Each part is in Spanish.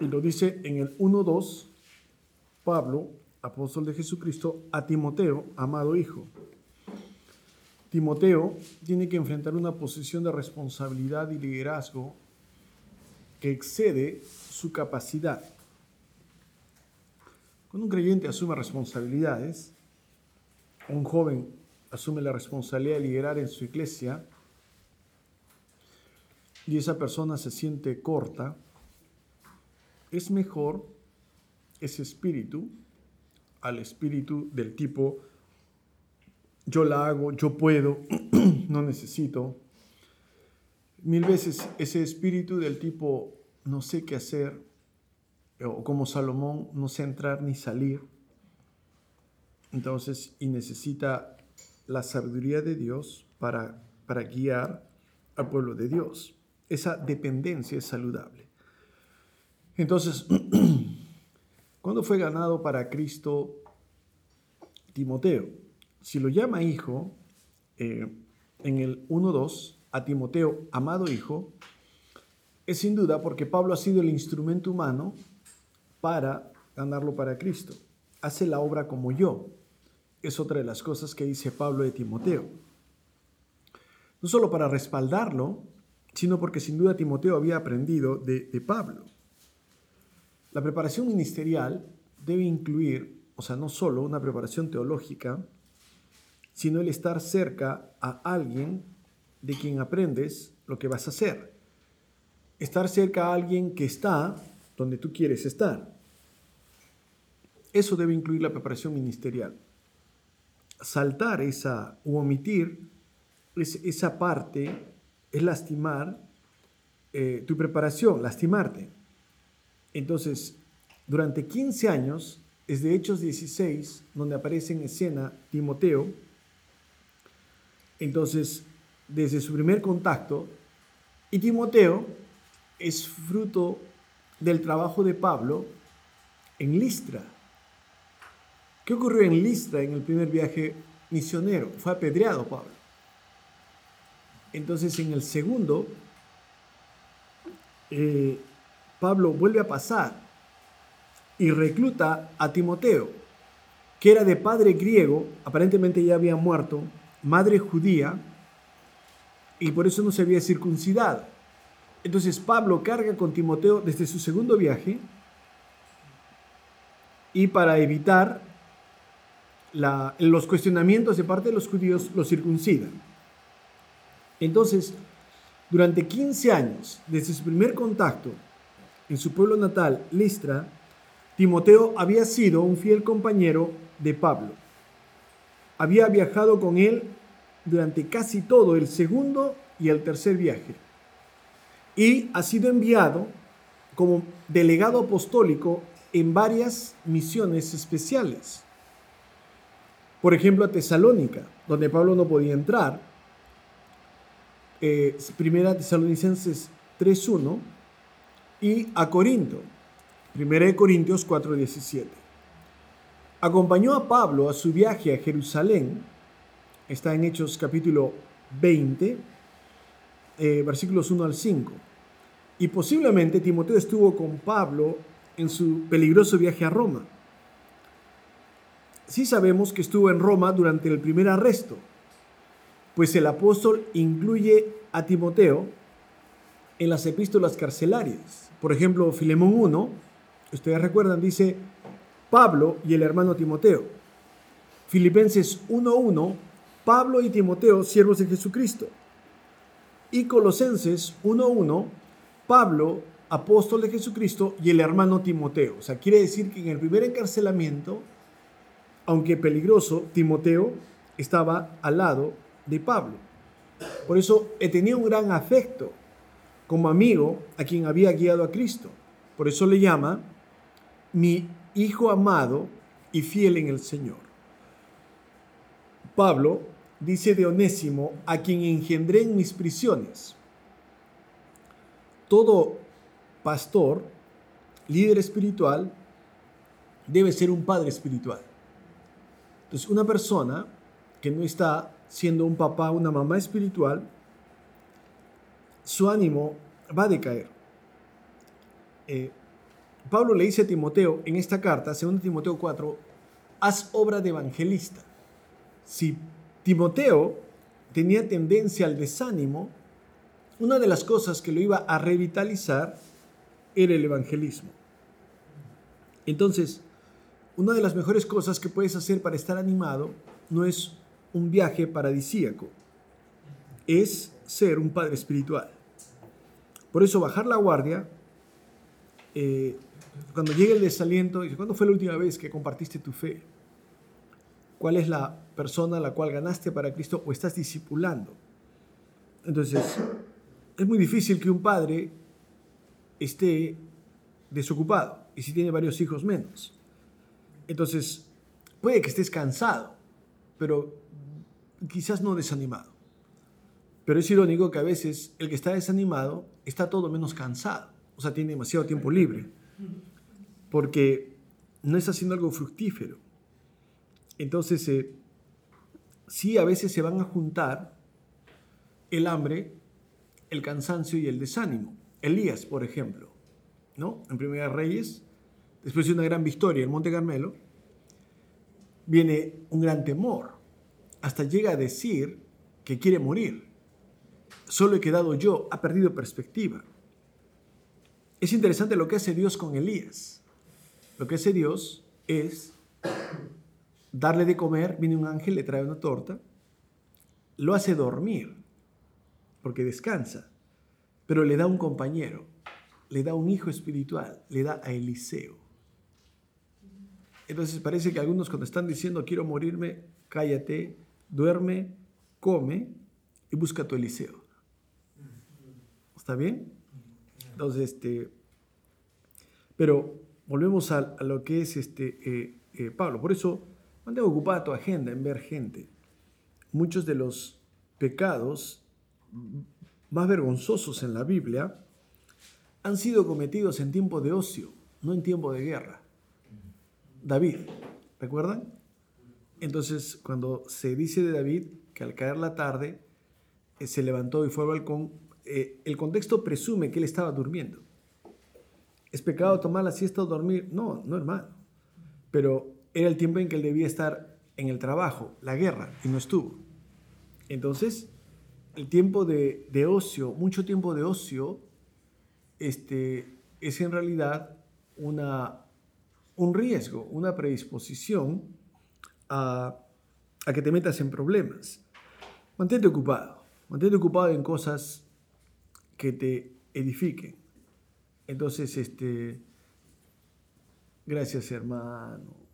Y lo dice en el 1.2, Pablo, apóstol de Jesucristo, a Timoteo, amado hijo. Timoteo tiene que enfrentar una posición de responsabilidad y liderazgo que excede su capacidad. Cuando un creyente asume responsabilidades, un joven asume la responsabilidad de liderar en su iglesia y esa persona se siente corta, es mejor ese espíritu al espíritu del tipo yo la hago, yo puedo, no necesito. Mil veces ese espíritu del tipo no sé qué hacer, o como Salomón, no sé entrar ni salir. Entonces, y necesita la sabiduría de Dios para, para guiar al pueblo de Dios. Esa dependencia es saludable. Entonces, ¿cuándo fue ganado para Cristo Timoteo? Si lo llama hijo, eh, en el 1.2, a Timoteo, amado hijo, es sin duda porque Pablo ha sido el instrumento humano para ganarlo para Cristo. Hace la obra como yo. Es otra de las cosas que dice Pablo de Timoteo. No solo para respaldarlo, sino porque sin duda Timoteo había aprendido de, de Pablo. La preparación ministerial debe incluir, o sea, no solo una preparación teológica, sino el estar cerca a alguien de quien aprendes lo que vas a hacer. Estar cerca a alguien que está donde tú quieres estar. Eso debe incluir la preparación ministerial. Saltar esa o omitir esa parte es lastimar eh, tu preparación, lastimarte. Entonces, durante 15 años, es de Hechos 16, donde aparece en escena Timoteo. Entonces, desde su primer contacto, y Timoteo es fruto del trabajo de Pablo en Listra. ¿Qué ocurrió en Listra en el primer viaje misionero? Fue apedreado Pablo. Entonces, en el segundo, eh, Pablo vuelve a pasar y recluta a Timoteo, que era de padre griego, aparentemente ya había muerto, madre judía, y por eso no se había circuncidado. Entonces Pablo carga con Timoteo desde su segundo viaje y para evitar los cuestionamientos de parte de los judíos, lo circuncida. Entonces, durante 15 años, desde su primer contacto en su pueblo natal, Listra, Timoteo había sido un fiel compañero de Pablo. Había viajado con él durante casi todo el segundo y el tercer viaje. Y ha sido enviado como delegado apostólico en varias misiones especiales. Por ejemplo, a Tesalónica, donde Pablo no podía entrar. Eh, primera Tesalonicenses 3.1 y a Corinto, 1 Corintios 4:17. Acompañó a Pablo a su viaje a Jerusalén, está en Hechos capítulo 20, eh, versículos 1 al 5. Y posiblemente Timoteo estuvo con Pablo en su peligroso viaje a Roma. Sí sabemos que estuvo en Roma durante el primer arresto, pues el apóstol incluye a Timoteo en las epístolas carcelarias. Por ejemplo, Filemón 1, ustedes recuerdan, dice Pablo y el hermano Timoteo. Filipenses 1.1, Pablo y Timoteo, siervos de Jesucristo. Y Colosenses 1.1, Pablo, apóstol de Jesucristo, y el hermano Timoteo. O sea, quiere decir que en el primer encarcelamiento, aunque peligroso, Timoteo estaba al lado de Pablo. Por eso tenido un gran afecto como amigo a quien había guiado a Cristo. Por eso le llama mi hijo amado y fiel en el Señor. Pablo dice de Onésimo, a quien engendré en mis prisiones. Todo pastor, líder espiritual, debe ser un padre espiritual. Entonces, una persona que no está siendo un papá, una mamá espiritual, su ánimo va a decaer. Eh, Pablo le dice a Timoteo en esta carta, 2 Timoteo 4, haz obra de evangelista. Si Timoteo tenía tendencia al desánimo, una de las cosas que lo iba a revitalizar era el evangelismo. Entonces, una de las mejores cosas que puedes hacer para estar animado no es un viaje paradisíaco, es ser un padre espiritual. Por eso bajar la guardia, eh, cuando llegue el desaliento, ¿cuándo fue la última vez que compartiste tu fe? ¿Cuál es la persona a la cual ganaste para Cristo o estás discipulando? Entonces, es muy difícil que un padre esté desocupado y si tiene varios hijos menos. Entonces, puede que estés cansado, pero quizás no desanimado. Pero es irónico que a veces el que está desanimado está todo menos cansado, o sea, tiene demasiado tiempo libre, porque no está haciendo algo fructífero. Entonces, eh, sí, a veces se van a juntar el hambre, el cansancio y el desánimo. Elías, por ejemplo, ¿no? En Primera Reyes, después de una gran victoria en Monte Carmelo, viene un gran temor. Hasta llega a decir que quiere morir. Solo he quedado yo, ha perdido perspectiva. Es interesante lo que hace Dios con Elías. Lo que hace Dios es darle de comer, viene un ángel, le trae una torta, lo hace dormir, porque descansa, pero le da un compañero, le da un hijo espiritual, le da a Eliseo. Entonces parece que algunos cuando están diciendo quiero morirme, cállate, duerme, come y busca tu Eliseo. ¿Está bien? Entonces, este, pero volvemos a, lo que es este, eh, eh, Pablo. Por eso, mantén ocupada tu agenda en ver gente. Muchos de los pecados más vergonzosos en la Biblia han sido cometidos en tiempo de ocio, no en tiempo de guerra. David, ¿recuerdan? Entonces, cuando se dice de David que al caer la tarde eh, se levantó y fue al balcón, eh, el contexto presume que él estaba durmiendo. ¿Es pecado tomar la siesta o dormir? No, no hermano. Pero era el tiempo en que él debía estar en el trabajo, la guerra, y no estuvo. Entonces, el tiempo de, de ocio, mucho tiempo de ocio, este, es en realidad una un riesgo, una predisposición a, que te metas en problemas. Mantente ocupado, mantente ocupado en cosas que te edifiquen. Entonces, este, gracias hermano.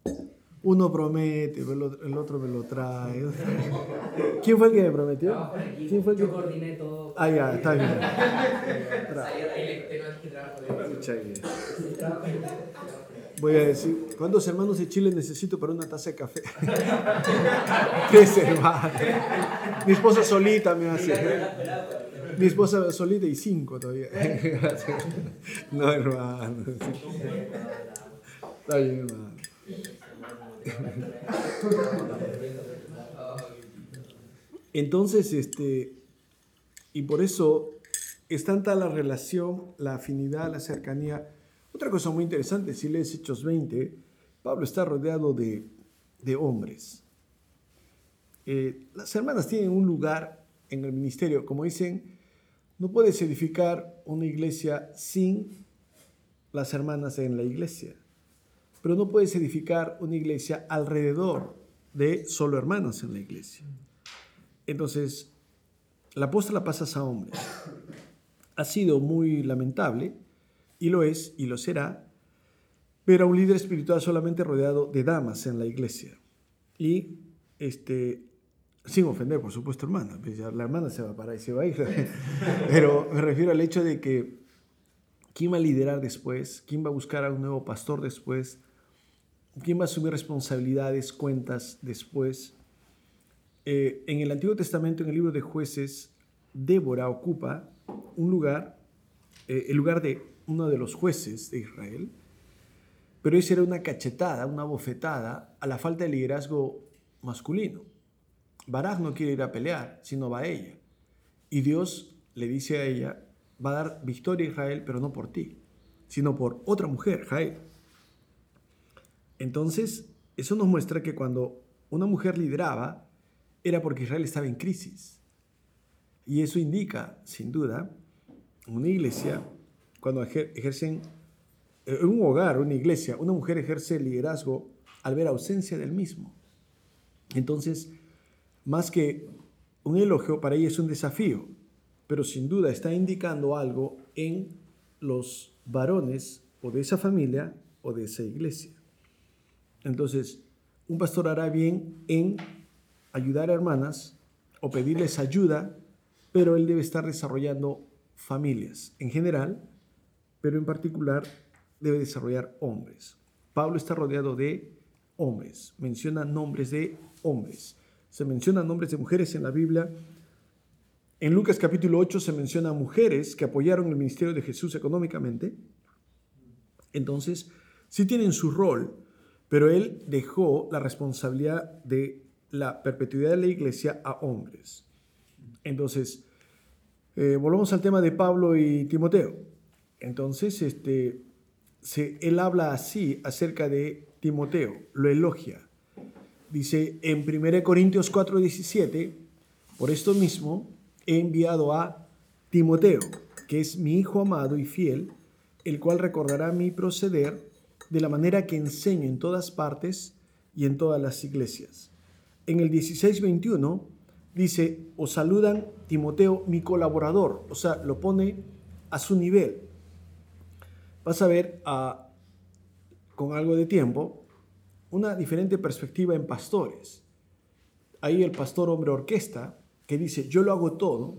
Uno promete, el otro, me lo trae. ¿Quién fue el que me prometió? ¿Quién fue el que... Yo coordiné todo. Ah, ya, está bien. Voy a decir, ¿cuántos hermanos de Chile necesito para una taza de café? Tres hermanos. Mi esposa solita me hace. Mi esposa solita y cinco todavía. No, hermano. Está bien, hermano. Entonces, este, y por eso es tanta la relación, la afinidad, la cercanía otra cosa muy interesante, si lees Hechos 20, Pablo está rodeado de, hombres. Eh, las hermanas tienen un lugar en el ministerio, como dicen, no puedes edificar una iglesia sin las hermanas en la iglesia, pero no puedes edificar una iglesia alrededor de solo hermanos en la iglesia. Entonces, la apuesta la pasas a hombres. Ha sido muy lamentable y lo es y lo será, pero un líder espiritual solamente rodeado de damas en la iglesia. Y, este, sin ofender, por supuesto, hermana, pues la hermana se va a parar y se va a ir, pero me refiero al hecho de que quién va a liderar después, quién va a buscar a un nuevo pastor después, quién va a asumir responsabilidades, cuentas después. Eh, en el Antiguo Testamento, en el libro de jueces, Débora ocupa un lugar, eh, el lugar de uno de los jueces de Israel, pero esa era una cachetada, una bofetada a la falta de liderazgo masculino. Barak no quiere ir a pelear, sino va a ella. Y Dios le dice a ella, va a dar victoria a Israel, pero no por ti. sino por otra mujer, Jael. Entonces, eso nos muestra que cuando una mujer lideraba, era porque Israel estaba en crisis. Y eso indica, sin duda, una iglesia, cuando ejercen, en eh, un hogar, una iglesia, una mujer ejerce liderazgo al ver ausencia del mismo. Entonces, más que un elogio, para ella es un desafío, pero sin duda está indicando algo en los varones o de esa familia o de esa iglesia. Entonces, un pastor hará bien en ayudar a hermanas o pedirles ayuda, pero él debe estar desarrollando familias en general, pero en particular debe desarrollar hombres. Pablo está rodeado de hombres, menciona nombres de hombres. Se mencionan nombres de mujeres en la Biblia. En Lucas capítulo 8 se menciona mujeres que apoyaron el ministerio de Jesús económicamente. Entonces, sí tienen su rol, pero él dejó la responsabilidad de la perpetuidad de la iglesia a hombres. Entonces, eh, volvamos al tema de Pablo y Timoteo. Entonces, este, él habla así acerca de Timoteo, lo elogia. Dice en 1 Corintios 4:17, por esto mismo he enviado a Timoteo, que es mi hijo amado y fiel, el cual recordará mi proceder de la manera que enseño en todas partes y en todas las iglesias en el 16:21 dice, os saludan Timoteo, mi colaborador, o sea, lo pone a su nivel. Vas a ver ah, con algo de tiempo una diferente perspectiva en pastores. Ahí el pastor hombre orquesta que dice, yo lo hago todo,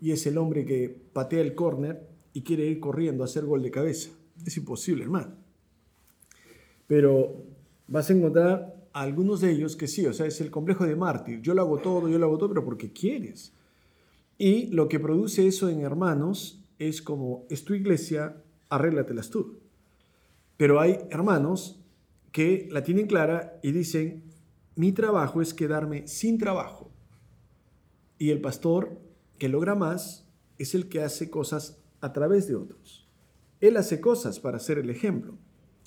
y es el hombre que patea el córner y quiere ir corriendo a hacer gol de cabeza. Es imposible, hermano. Pero vas a encontrar algunos de ellos que sí, o sea, es el complejo de mártir. Yo lo hago todo, yo lo hago todo, pero porque quieres. Y lo que produce eso en hermanos es como, es tu iglesia, arréglatelas tú. Pero hay hermanos que la tienen clara y dicen, mi trabajo es quedarme sin trabajo. Y el pastor que logra más es el que hace cosas a través de otros. Él hace cosas para ser el ejemplo,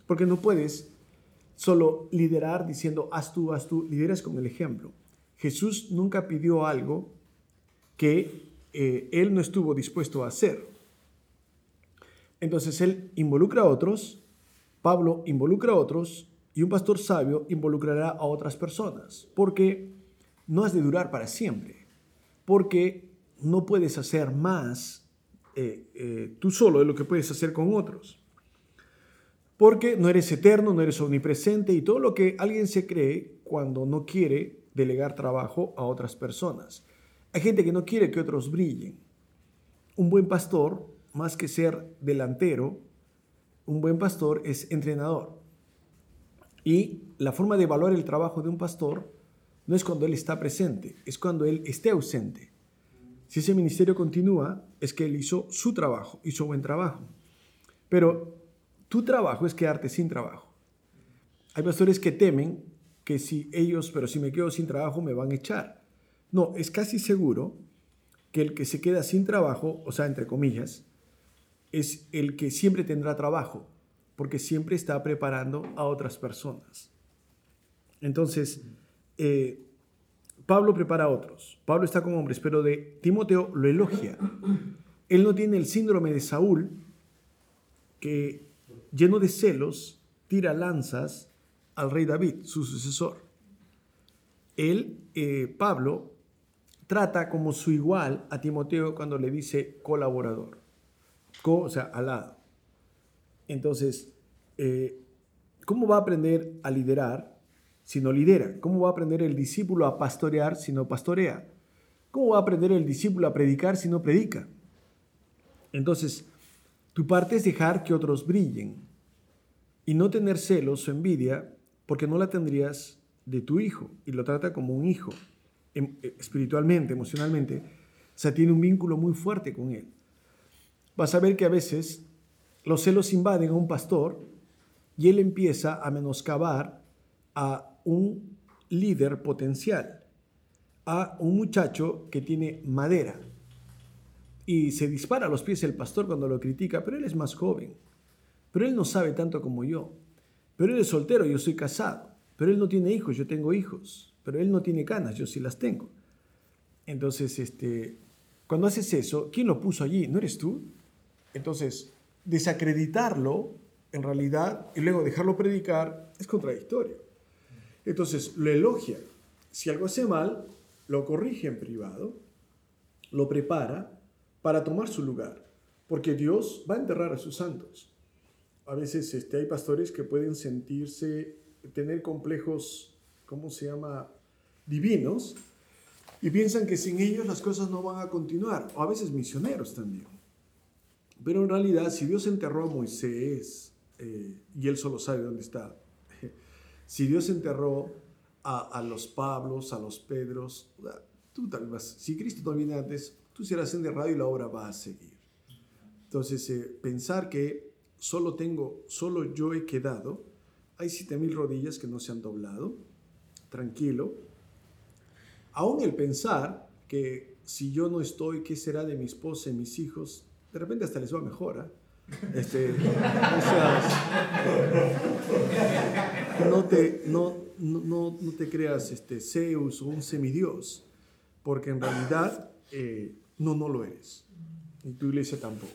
porque no puedes solo liderar diciendo, haz tú, haz tú, lideras con el ejemplo. Jesús nunca pidió algo que eh, él no estuvo dispuesto a hacer. Entonces él involucra a otros, Pablo involucra a otros y un pastor sabio involucrará a otras personas, porque no has de durar para siempre, porque no puedes hacer más eh, eh, tú solo de lo que puedes hacer con otros porque no eres eterno, no eres omnipresente y todo lo que alguien se cree cuando no quiere delegar trabajo a otras personas. Hay gente que no quiere que otros brillen. Un buen pastor, más que ser delantero, un buen pastor es entrenador. Y la forma de evaluar el trabajo de un pastor no es cuando él está presente, es cuando él esté ausente. Si ese ministerio continúa, es que él hizo su trabajo, hizo buen trabajo. Pero tu trabajo es quedarte sin trabajo. Hay pastores que temen que si ellos, pero si me quedo sin trabajo, me van a echar. No, es casi seguro que el que se queda sin trabajo, o sea, entre comillas, es el que siempre tendrá trabajo, porque siempre está preparando a otras personas. Entonces, eh, Pablo prepara a otros. Pablo está con hombres, pero de Timoteo lo elogia. Él no tiene el síndrome de Saúl, que lleno de celos, tira lanzas al rey David, su sucesor. Él, eh, Pablo, trata como su igual a Timoteo cuando le dice colaborador, o sea, al lado. Entonces, eh, ¿cómo va a aprender a liderar si no lidera? ¿Cómo va a aprender el discípulo a pastorear si no pastorea? ¿Cómo va a aprender el discípulo a predicar si no predica? Entonces, tu parte es dejar que otros brillen y no tener celos o envidia porque no la tendrías de tu hijo y lo trata como un hijo em, eh, espiritualmente, emocionalmente. O sea, tiene un vínculo muy fuerte con él. Vas a ver que a veces los celos invaden a un pastor y él empieza a menoscabar a un líder potencial, a un muchacho que tiene madera, y se dispara a los pies el pastor cuando lo critica, pero él es más joven. pero él no sabe tanto como yo. Pero él es soltero, yo soy casado. Pero él no tiene hijos, yo tengo hijos. Pero él no tiene canas, yo sí las tengo. Entonces, este, cuando haces eso, ¿quién lo puso allí? ¿No eres tú? Entonces, desacreditarlo en realidad y luego dejarlo predicar es contradictorio. Entonces, lo elogia. Si algo hace mal, lo corrige en privado, lo prepara para tomar su lugar, porque Dios va a enterrar a sus santos. A veces este, hay pastores que pueden sentirse, tener complejos, ¿cómo se llama? Divinos, y piensan que sin ellos las cosas no van a continuar, o a veces misioneros también. Pero en realidad, si Dios enterró a Moisés, eh, y él solo sabe dónde está, si Dios enterró a, los Pablos, a los Pedros, tú tal vez, si Cristo viene antes, tú serás enterrado y la obra va a seguir. Entonces, eh, pensar que solo tengo, solo yo he quedado, hay siete mil rodillas que no se han doblado, tranquilo, Aún el pensar que si yo no estoy, ¿qué será de mi esposa y mis hijos? De repente hasta les va mejor. ¿eh? Este, no te, no, no, no te creas este, Zeus o un semidios, porque en realidad eh, no, no lo eres. Y tu iglesia tampoco.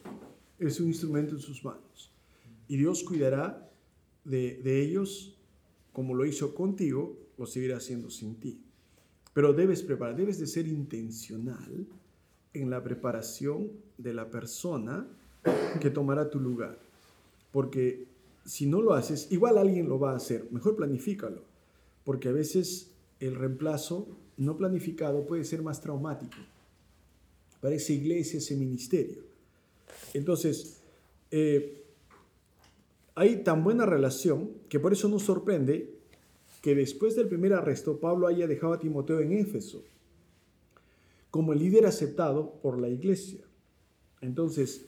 Es un instrumento en sus manos. Y Dios cuidará de, de ellos como lo hizo contigo, lo seguirá haciendo sin ti. Pero debes preparar, debes de ser intencional en la preparación de la persona que tomará tu lugar. Porque si no lo haces, igual alguien lo va a hacer. Mejor planifícalo. Porque a veces el reemplazo no planificado puede ser más traumático para esa iglesia, ese ministerio. Entonces, eh, hay tan buena relación que por eso nos sorprende que después del primer arresto Pablo haya dejado a Timoteo en Éfeso como líder aceptado por la iglesia. Entonces,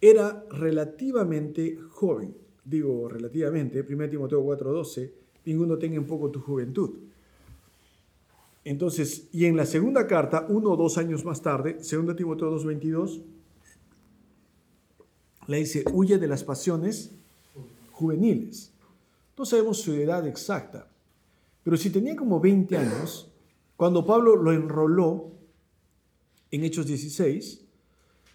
era relativamente joven, digo relativamente, 1 Timoteo 4:12, ninguno tenga en poco tu juventud. Entonces, y en la segunda carta, uno o dos años más tarde, 2 Timoteo 2:22, le dice, huye de las pasiones juveniles. No sabemos su edad exacta, pero si tenía como 20 años, cuando Pablo lo enroló en Hechos 16,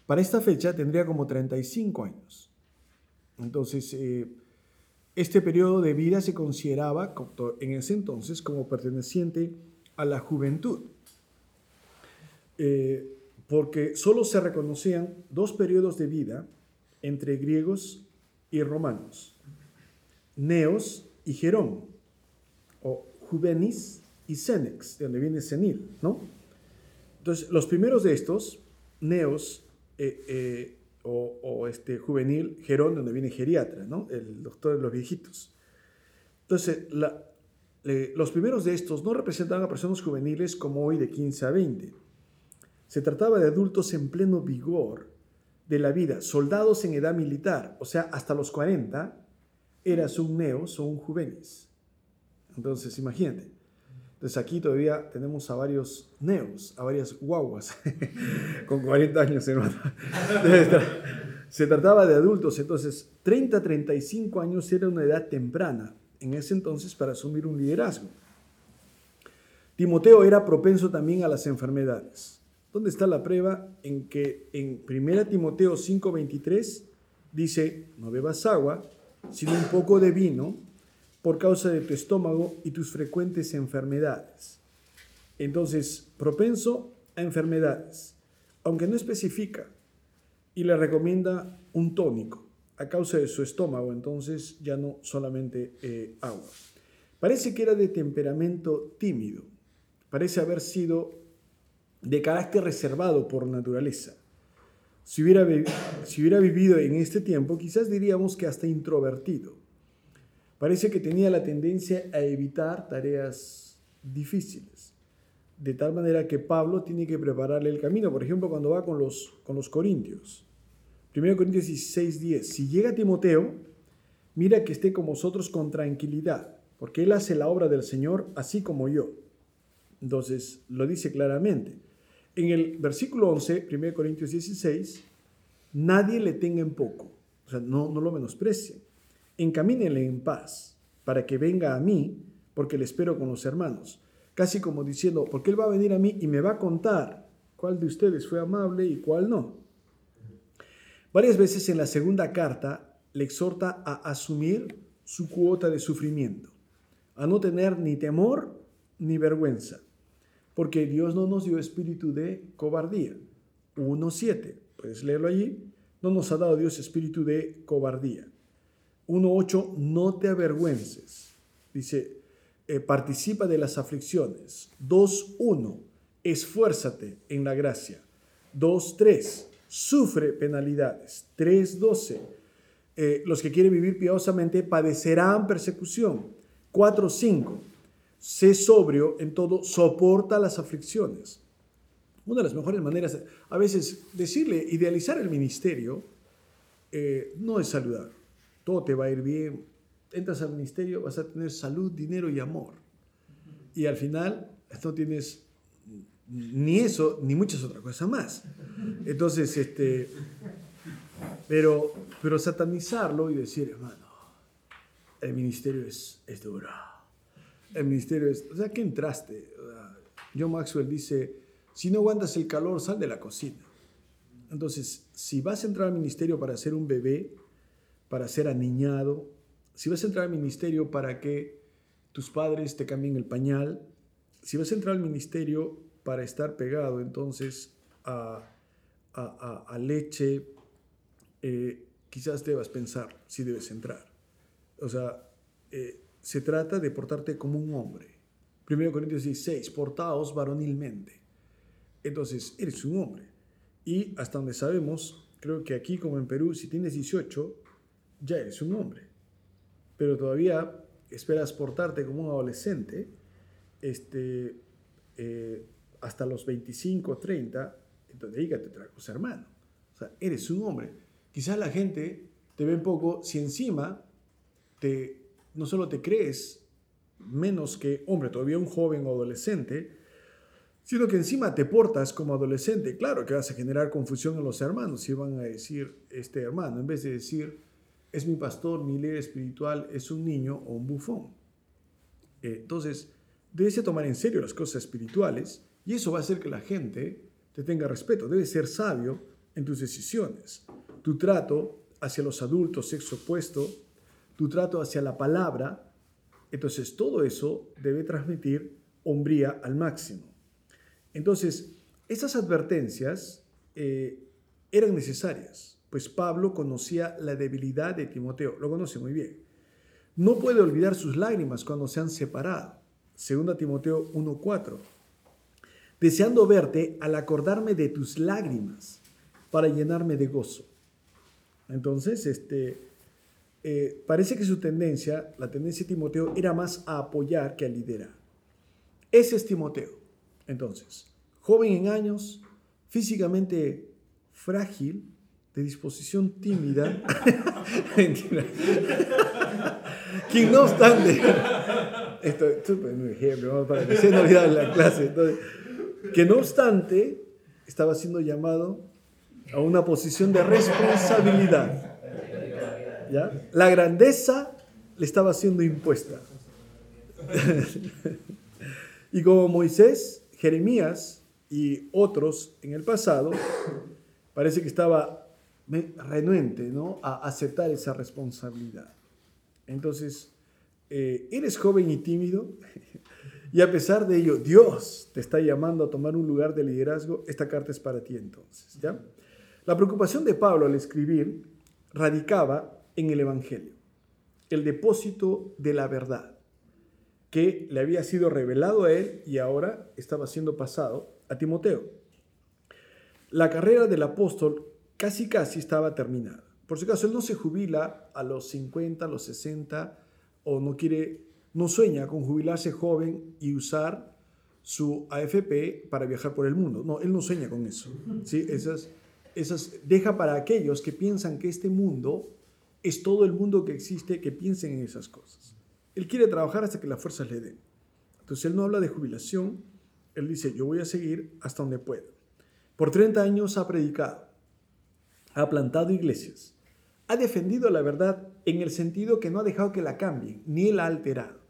para esta fecha tendría como 35 años. Entonces, eh, este periodo de vida se consideraba en ese entonces como perteneciente a la juventud, eh, porque solo se reconocían dos periodos de vida entre griegos y romanos, Neos y Jerón, o juvenis y senex, de donde viene senil, ¿no? Entonces, los primeros de estos, neos eh, eh, o, este juvenil, gerón, de donde viene geriatra, ¿no? El doctor de los viejitos. Entonces, los primeros de estos no representaban a personas juveniles como hoy de 15 a 20. Se trataba de adultos en pleno vigor de la vida, soldados en edad militar, o sea, hasta los 40, eras un neos o un juvenis. Entonces, imagínate. Entonces aquí todavía tenemos a varios neos, a varias guaguas, con 40 años, hermano. Se trataba de adultos, entonces 30, 35 años era una edad temprana en ese entonces para asumir un liderazgo. Timoteo era propenso también a las enfermedades. ¿Dónde está la prueba? En que en 1 Timoteo 5:23 dice, no bebas agua, sino un poco de vino por causa de tu estómago y tus frecuentes enfermedades. Entonces, propenso a enfermedades, aunque no especifica, y le recomienda un tónico a causa de su estómago, entonces ya no solamente eh, agua. Parece que era de temperamento tímido, parece haber sido de carácter reservado por naturaleza. Si hubiera, si hubiera vivido en este tiempo, quizás diríamos que hasta introvertido Parece que tenía la tendencia a evitar tareas difíciles, de tal manera que Pablo tiene que prepararle el camino. Por ejemplo, cuando va con los, con los corintios. 1 Corintios 16, 10. Si llega Timoteo, mira que esté con vosotros con tranquilidad, porque él hace la obra del Señor así como yo. Entonces, lo dice claramente. En el versículo 11, 1 Corintios 16, nadie le tenga en poco, o sea, no, no lo menosprecie encamínenle en paz, para que venga a mí, porque le espero con los hermanos. Casi como diciendo, porque él va a venir a mí y me va a contar cuál de ustedes fue amable y cuál no. Varias veces en la segunda carta le exhorta a asumir su cuota de sufrimiento, a no tener ni temor ni vergüenza, porque Dios no nos dio espíritu de cobardía. 1.7, puedes leerlo allí, no nos ha dado Dios espíritu de cobardía. 1.8, no te avergüences. Dice, eh, participa de las aflicciones. 2.1, esfuérzate en la gracia. 2.3, sufre penalidades. 3.12, eh, los que quieren vivir piadosamente padecerán persecución. 4.5, sé sobrio en todo, soporta las aflicciones. Una de las mejores maneras, a veces decirle, idealizar el ministerio, eh, no es saludable. Todo te va a ir bien. Entras al ministerio, vas a tener salud, dinero y amor. Y al final no tienes ni eso, ni muchas otras cosas más. Entonces, este, pero, pero satanizarlo y decir, hermano, el ministerio es, es duro. El ministerio es, o sea, ¿qué entraste? John Maxwell dice, si no aguantas el calor, sal de la cocina. Entonces, si vas a entrar al ministerio para ser un bebé, para ser aniñado, si vas a entrar al ministerio para que tus padres te cambien el pañal, si vas a entrar al ministerio para estar pegado entonces a, leche, eh, quizás debas pensar si debes entrar. O sea, eh, se trata de portarte como un hombre. 1 Corintios 16, portaos varonilmente. Entonces, eres un hombre. Y hasta donde sabemos, creo que aquí como en Perú, si tienes 18, ya eres un hombre. Pero todavía esperas portarte como un adolescente este, eh, hasta los 25, 30, entonces dedícate a otra cosa, hermano. O sea, eres un hombre. Quizás la gente te ve un poco si encima te, no solo te crees menos que hombre, todavía un joven o adolescente, sino que encima te portas como adolescente. Claro que vas a generar confusión en los hermanos si van a decir este hermano, en vez de decir es mi pastor, mi líder espiritual, es un niño o un bufón. Eh, entonces, debes tomar en serio las cosas espirituales y eso va a hacer que la gente te tenga respeto. Debes ser sabio en tus decisiones. Tu trato hacia los adultos, sexo opuesto, tu trato hacia la palabra. Entonces, todo eso debe transmitir hombría al máximo. Entonces, esas advertencias eh, eran necesarias pues Pablo conocía la debilidad de Timoteo, lo conoce muy bien. No puede olvidar sus lágrimas cuando se han separado. Segunda Timoteo 1:4. Deseando verte al acordarme de tus lágrimas para llenarme de gozo. Entonces, este, eh, parece que su tendencia, la tendencia de Timoteo, era más a apoyar que a liderar. Ese es Timoteo. Entonces, joven en años, físicamente frágil, de disposición tímida, quien no obstante, esto, es un ejemplo, para que se en la clase, entonces, que no obstante estaba siendo llamado a una posición de responsabilidad. ¿ya? La grandeza le estaba siendo impuesta. y como Moisés, Jeremías y otros en el pasado, parece que estaba renuente ¿no? a aceptar esa responsabilidad. Entonces, eh, eres joven y tímido y a pesar de ello, Dios te está llamando a tomar un lugar de liderazgo. Esta carta es para ti entonces. ¿ya? La preocupación de Pablo al escribir radicaba en el Evangelio, el depósito de la verdad que le había sido revelado a él y ahora estaba siendo pasado a Timoteo. La carrera del apóstol casi casi estaba terminada. Por si acaso, él no se jubila a los 50, a los 60, o no quiere, no sueña con jubilarse joven y usar su AFP para viajar por el mundo. No, él no sueña con eso. ¿sí? Esas, esas, deja para aquellos que piensan que este mundo es todo el mundo que existe, que piensen en esas cosas. Él quiere trabajar hasta que las fuerzas le den. Entonces él no habla de jubilación, él dice, yo voy a seguir hasta donde pueda. Por 30 años ha predicado ha plantado iglesias, ha defendido la verdad en el sentido que no ha dejado que la cambien, ni la ha alterado.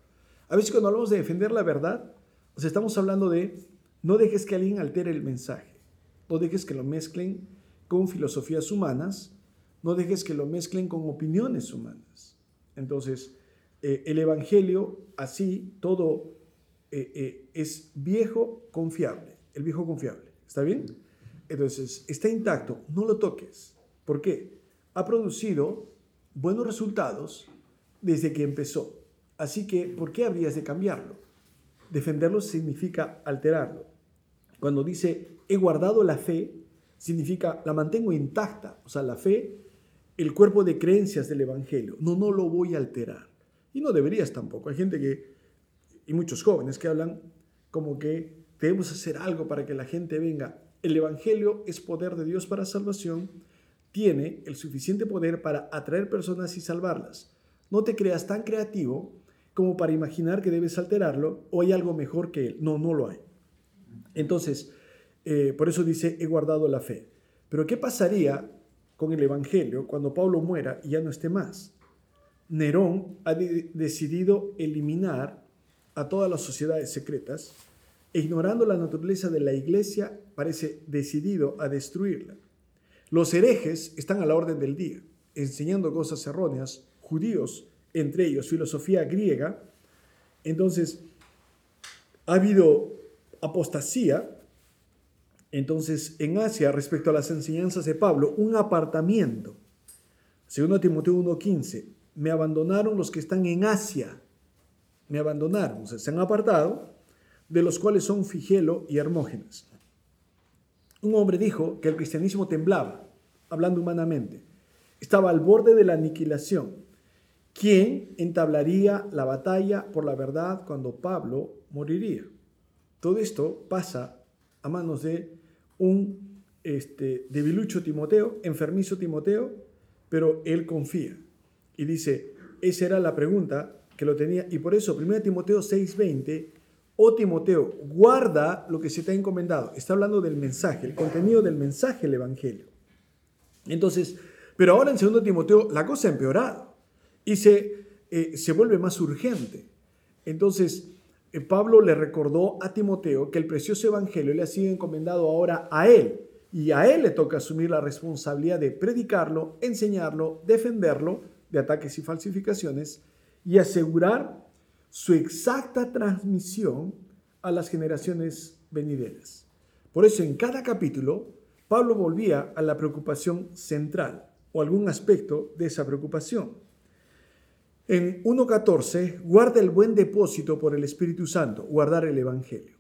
A veces cuando hablamos de defender la verdad, o estamos hablando de no dejes que alguien altere el mensaje, no dejes que lo mezclen con filosofías humanas, no dejes que lo mezclen con opiniones humanas. Entonces, eh, el Evangelio, así, todo eh, eh, es viejo confiable, el viejo confiable. ¿Está bien? Entonces, está intacto, no lo toques. ¿Por qué? Ha producido buenos resultados desde que empezó. Así que, ¿por qué habrías de cambiarlo? Defenderlo significa alterarlo. Cuando dice, he guardado la fe, significa la mantengo intacta. O sea, la fe, el cuerpo de creencias del Evangelio. No, no lo voy a alterar. Y no deberías tampoco. Hay gente que, y muchos jóvenes que hablan como que debemos hacer algo para que la gente venga. El Evangelio es poder de Dios para salvación. Tiene el suficiente poder para atraer personas y salvarlas. No te creas tan creativo como para imaginar que debes alterarlo o hay algo mejor que él. No, no lo hay. Entonces, eh, por eso dice, he guardado la fe. Pero ¿qué pasaría con el Evangelio cuando Pablo muera y ya no esté más? Nerón ha decidido eliminar a todas las sociedades secretas ignorando la naturaleza de la iglesia, parece decidido a destruirla. Los herejes están a la orden del día, enseñando cosas erróneas, judíos, entre ellos filosofía griega. Entonces, ha habido apostasía. Entonces, en Asia, respecto a las enseñanzas de Pablo, un apartamiento. Segundo Timoteo 1.15, me abandonaron los que están en Asia. Me abandonaron, o sea, se han apartado, de los cuales son Figelo y Hermógenes. Un hombre dijo que el cristianismo temblaba, hablando humanamente. Estaba al borde de la aniquilación. ¿Quién entablaría la batalla por la verdad cuando Pablo moriría? Todo esto pasa a manos de un este, debilucho Timoteo, enfermizo Timoteo, pero él confía. Y dice, esa era la pregunta que lo tenía. Y por eso, 1 Timoteo 6:20, oh Timoteo, guarda lo que se te ha encomendado. Está hablando del mensaje, el contenido del mensaje, el Evangelio. Entonces, pero ahora en 2 Timoteo la cosa ha empeorado y se, eh, se vuelve más urgente. Entonces, eh, Pablo le recordó a Timoteo que el precioso Evangelio le ha sido encomendado ahora a él y a él le toca asumir la responsabilidad de predicarlo, enseñarlo, defenderlo de ataques y falsificaciones y asegurar su exacta transmisión a las generaciones venideras. Por eso en cada capítulo Pablo volvía a la preocupación central o algún aspecto de esa preocupación. En 1.14, guarda el buen depósito por el Espíritu Santo, guardar el Evangelio.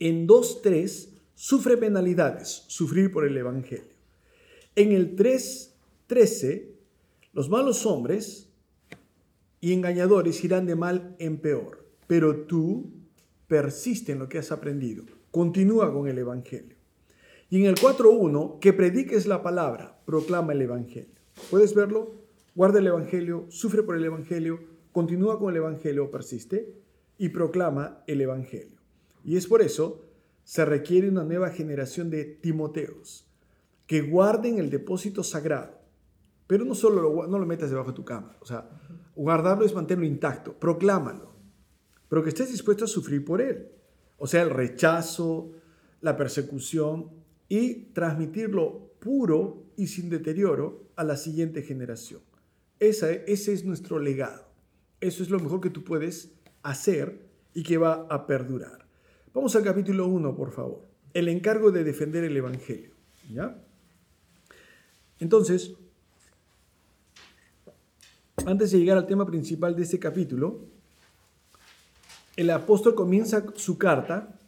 En 2.3, sufre penalidades, sufrir por el Evangelio. En el 3.13, los malos hombres y engañadores irán de mal en peor, pero tú persiste en lo que has aprendido, continúa con el Evangelio. Y en el 4.1, que prediques la palabra, proclama el Evangelio. ¿Puedes verlo? Guarda el Evangelio, sufre por el Evangelio, continúa con el Evangelio, persiste y proclama el Evangelio. Y es por eso se requiere una nueva generación de Timoteos que guarden el depósito sagrado pero no solo lo, no lo metas debajo de tu cama. O sea, guardarlo es mantenerlo intacto. Proclámalo. Pero que estés dispuesto a sufrir por él. O sea, el rechazo, la persecución y transmitirlo puro y sin deterioro a la siguiente generación. ese es nuestro legado. Eso es lo mejor que tú puedes hacer y que va a perdurar. Vamos al capítulo 1, por favor. El encargo de defender el Evangelio. ¿Ya? Entonces, antes de llegar al tema principal de este capítulo, el apóstol comienza su carta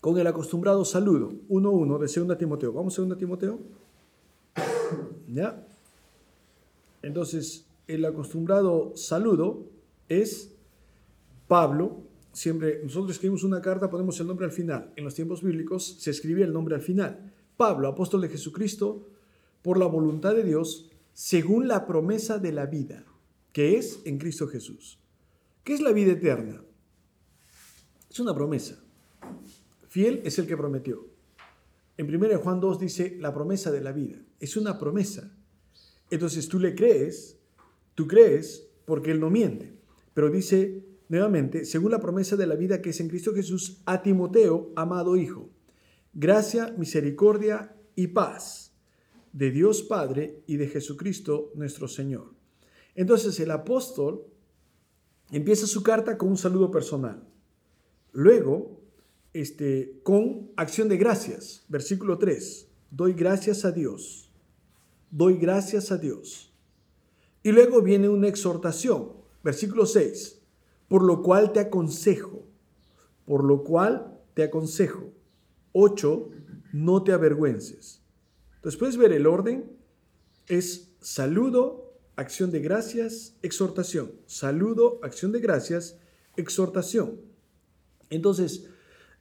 con el acostumbrado saludo, 1.1 de 2 Timoteo. ¿Vamos a 2 Timoteo? ¿Ya? Entonces, el acostumbrado saludo es Pablo. Siempre nosotros escribimos una carta, ponemos el nombre al final. En los tiempos bíblicos se escribía el nombre al final. Pablo, apóstol de Jesucristo, por la voluntad de Dios, según la promesa de la vida, que es en Cristo Jesús. ¿Qué es la vida eterna? Es una promesa. Fiel es el que prometió. En 1 Juan 2 dice la promesa de la vida. Es una promesa. Entonces tú le crees Tú crees porque Él no miente. Pero dice nuevamente, según la promesa de la vida que es en Cristo Jesús, a Timoteo, amado Hijo, gracia, misericordia y paz de Dios Padre y de Jesucristo nuestro Señor. Entonces el apóstol empieza su carta con un saludo personal. Luego, este, con acción de gracias. Versículo 3. Doy gracias a Dios. Doy gracias a Dios. Y luego viene una exhortación. Versículo 6. Por lo cual te aconsejo. Por lo cual te aconsejo. 8. No te avergüences. Entonces puedes ver el orden. Es saludo, acción de gracias, exhortación. Saludo, acción de gracias, exhortación. Entonces,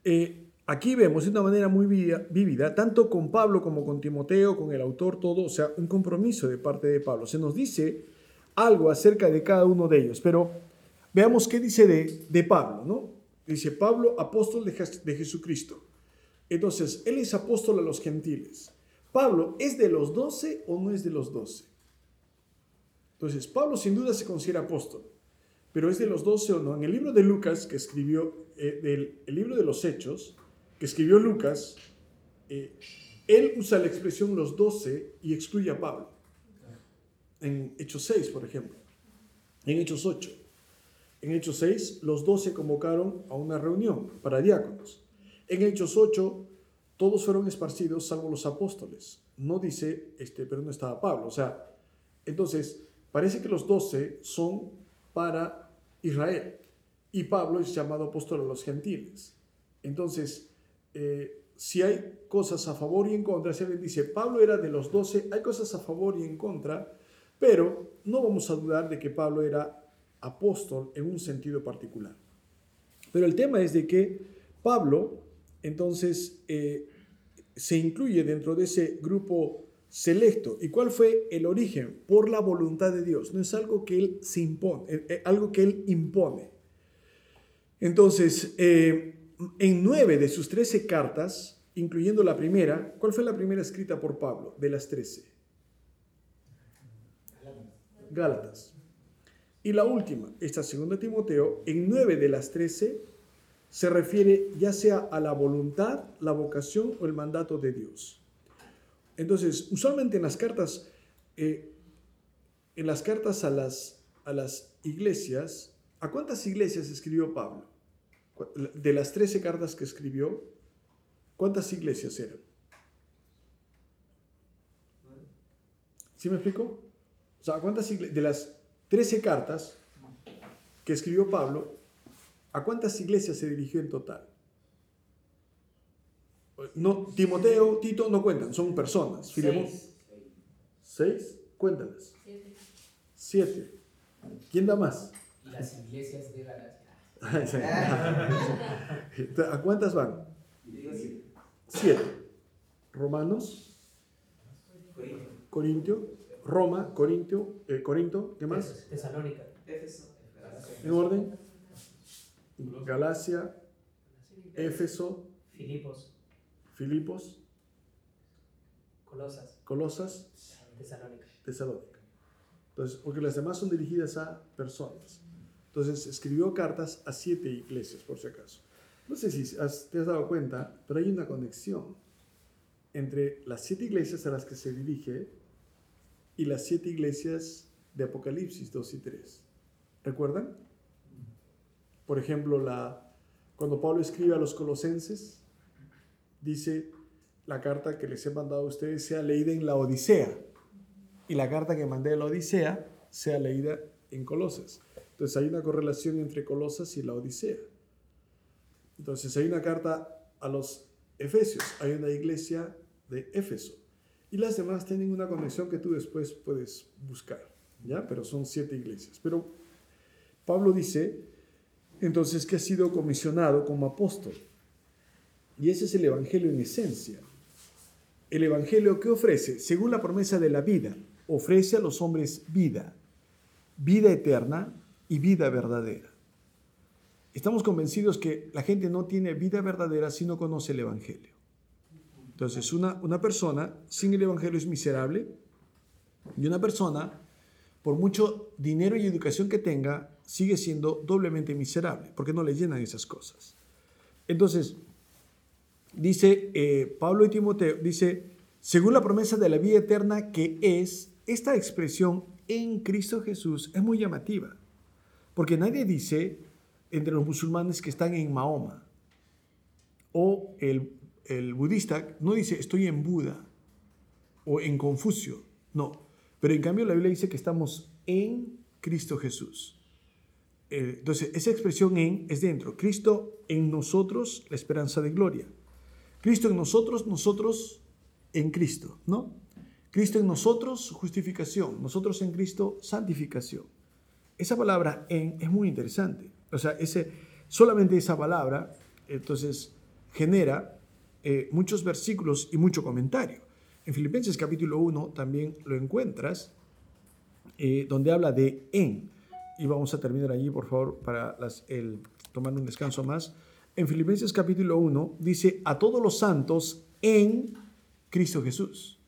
eh, aquí vemos de una manera muy vívida, tanto con Pablo como con Timoteo, con el autor, todo, o sea, un compromiso de parte de Pablo. Se nos dice algo acerca de cada uno de ellos, pero veamos qué dice de, de Pablo, ¿no? Dice Pablo, apóstol de, de Jesucristo. Entonces, él es apóstol a los gentiles. Pablo, ¿es de los doce o no es de los doce? Entonces, Pablo sin duda se considera apóstol pero es de los doce o no. En el libro de Lucas, que escribió, eh, el libro de los Hechos, que escribió Lucas, eh, él usa la expresión los doce y excluye a Pablo. En Hechos 6, por ejemplo. En Hechos 8. En Hechos 6, los doce convocaron a una reunión para diáconos. En Hechos 8, todos fueron esparcidos salvo los apóstoles. No dice, este, pero no estaba Pablo. O sea, entonces, parece que los doce son para Israel. Y Pablo es llamado apóstol a los gentiles. Entonces, eh, si hay cosas a favor y en contra, se le dice, Pablo era de los doce, hay cosas a favor y en contra, pero no vamos a dudar de que Pablo era apóstol en un sentido particular. Pero el tema es de que Pablo, entonces, eh, se incluye dentro de ese grupo selecto. ¿Y cuál fue el origen? Por la voluntad de Dios. No es algo que Él se impone, eh, eh, algo que Él impone. Entonces, en nueve de sus trece cartas, incluyendo la primera, ¿cuál fue la primera escrita por Pablo de las trece? Gálatas. Y la última, esta segunda Timoteo, en nueve de las trece se refiere ya sea a la voluntad, la vocación o el mandato de Dios. Entonces, usualmente en las cartas, eh, en las cartas a las, a las iglesias, ¿a cuántas iglesias escribió Pablo? De las 13 cartas que escribió, ¿cuántas iglesias eran? ¿Sí me explico? O sea, ¿cuántas de las 13 cartas que escribió Pablo, ¿a cuántas iglesias se dirigió en total? No, Timoteo, Tito no cuentan, son personas. Seis. ¿Seis? Cuéntalas. Siete. ¿Quién da más? las iglesias de Galacia. ¿A cuántas van? Siete. Romanos. Corintio. Roma, Corintio, eh, Corinto, ¿qué más? Tesalónica. ¿En orden? Galacia, Éfeso. Filipos. Filipos, Colosas, Colosas, Tesalónica. Tesalónica. Entonces, porque las demás son dirigidas a personas. Entonces, escribió cartas a siete iglesias, por si acaso. No sé si te has dado cuenta, pero hay una conexión entre las siete iglesias a las que se dirige y las siete iglesias de Apocalipsis 2 y 3. ¿Recuerdan? Por ejemplo, la, cuando Pablo escribe a los colosenses, dice, la carta que les he mandado a ustedes sea leída en la Odisea y la carta que mandé a la Odisea sea leída en Colosas. Entonces hay una correlación entre Colosas y la Odisea. Entonces hay una carta a los Efesios, hay una iglesia de Éfeso y las demás tienen una conexión que tú después puedes buscar, ¿ya? Pero son siete iglesias. Pero Pablo dice entonces que ha sido comisionado como apóstol y ese es el Evangelio en esencia. El Evangelio que ofrece, según la promesa de la vida, ofrece a los hombres vida, vida eterna y vida verdadera. Estamos convencidos que la gente no tiene vida verdadera si no conoce el Evangelio. Entonces, una, una persona sin el Evangelio es miserable y una persona por mucho dinero y educación que tenga, sigue siendo doblemente miserable, porque no le llenan esas cosas. Entonces, dice eh, Pablo y Timoteo, dice, según la promesa de la vida eterna que es, esta expresión en Cristo Jesús es muy llamativa, porque nadie dice entre los musulmanes que están en Mahoma, o el, el budista no dice estoy en Buda o en Confucio, no, pero en cambio la Biblia dice que estamos en Cristo Jesús. Eh, entonces, esa expresión en es dentro. Cristo en nosotros, la esperanza de gloria. Cristo en nosotros, nosotros en Cristo, ¿no? Cristo en nosotros, justificación. Nosotros en Cristo, santificación. Esa palabra en es muy interesante. O sea, ese, solamente esa palabra, entonces, genera eh, muchos versículos y mucho comentario. En Filipenses capítulo 1 también lo encuentras, eh, donde habla de en. Y vamos a terminar allí, por favor, para el, tomar un descanso más. En Filipenses capítulo 1 dice, a todos los santos en Cristo Jesús.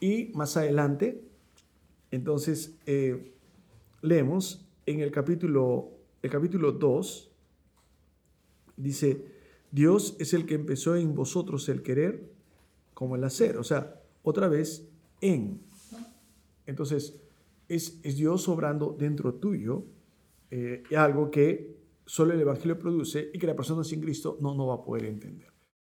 Y más adelante, entonces, eh, leemos en el capítulo, el capítulo 2, dice, Dios es el que empezó en vosotros el querer como el hacer. O sea, otra vez en. Entonces, es, Dios obrando dentro tuyo eh, algo que solo el Evangelio produce y que la persona sin Cristo no, no va a poder entender.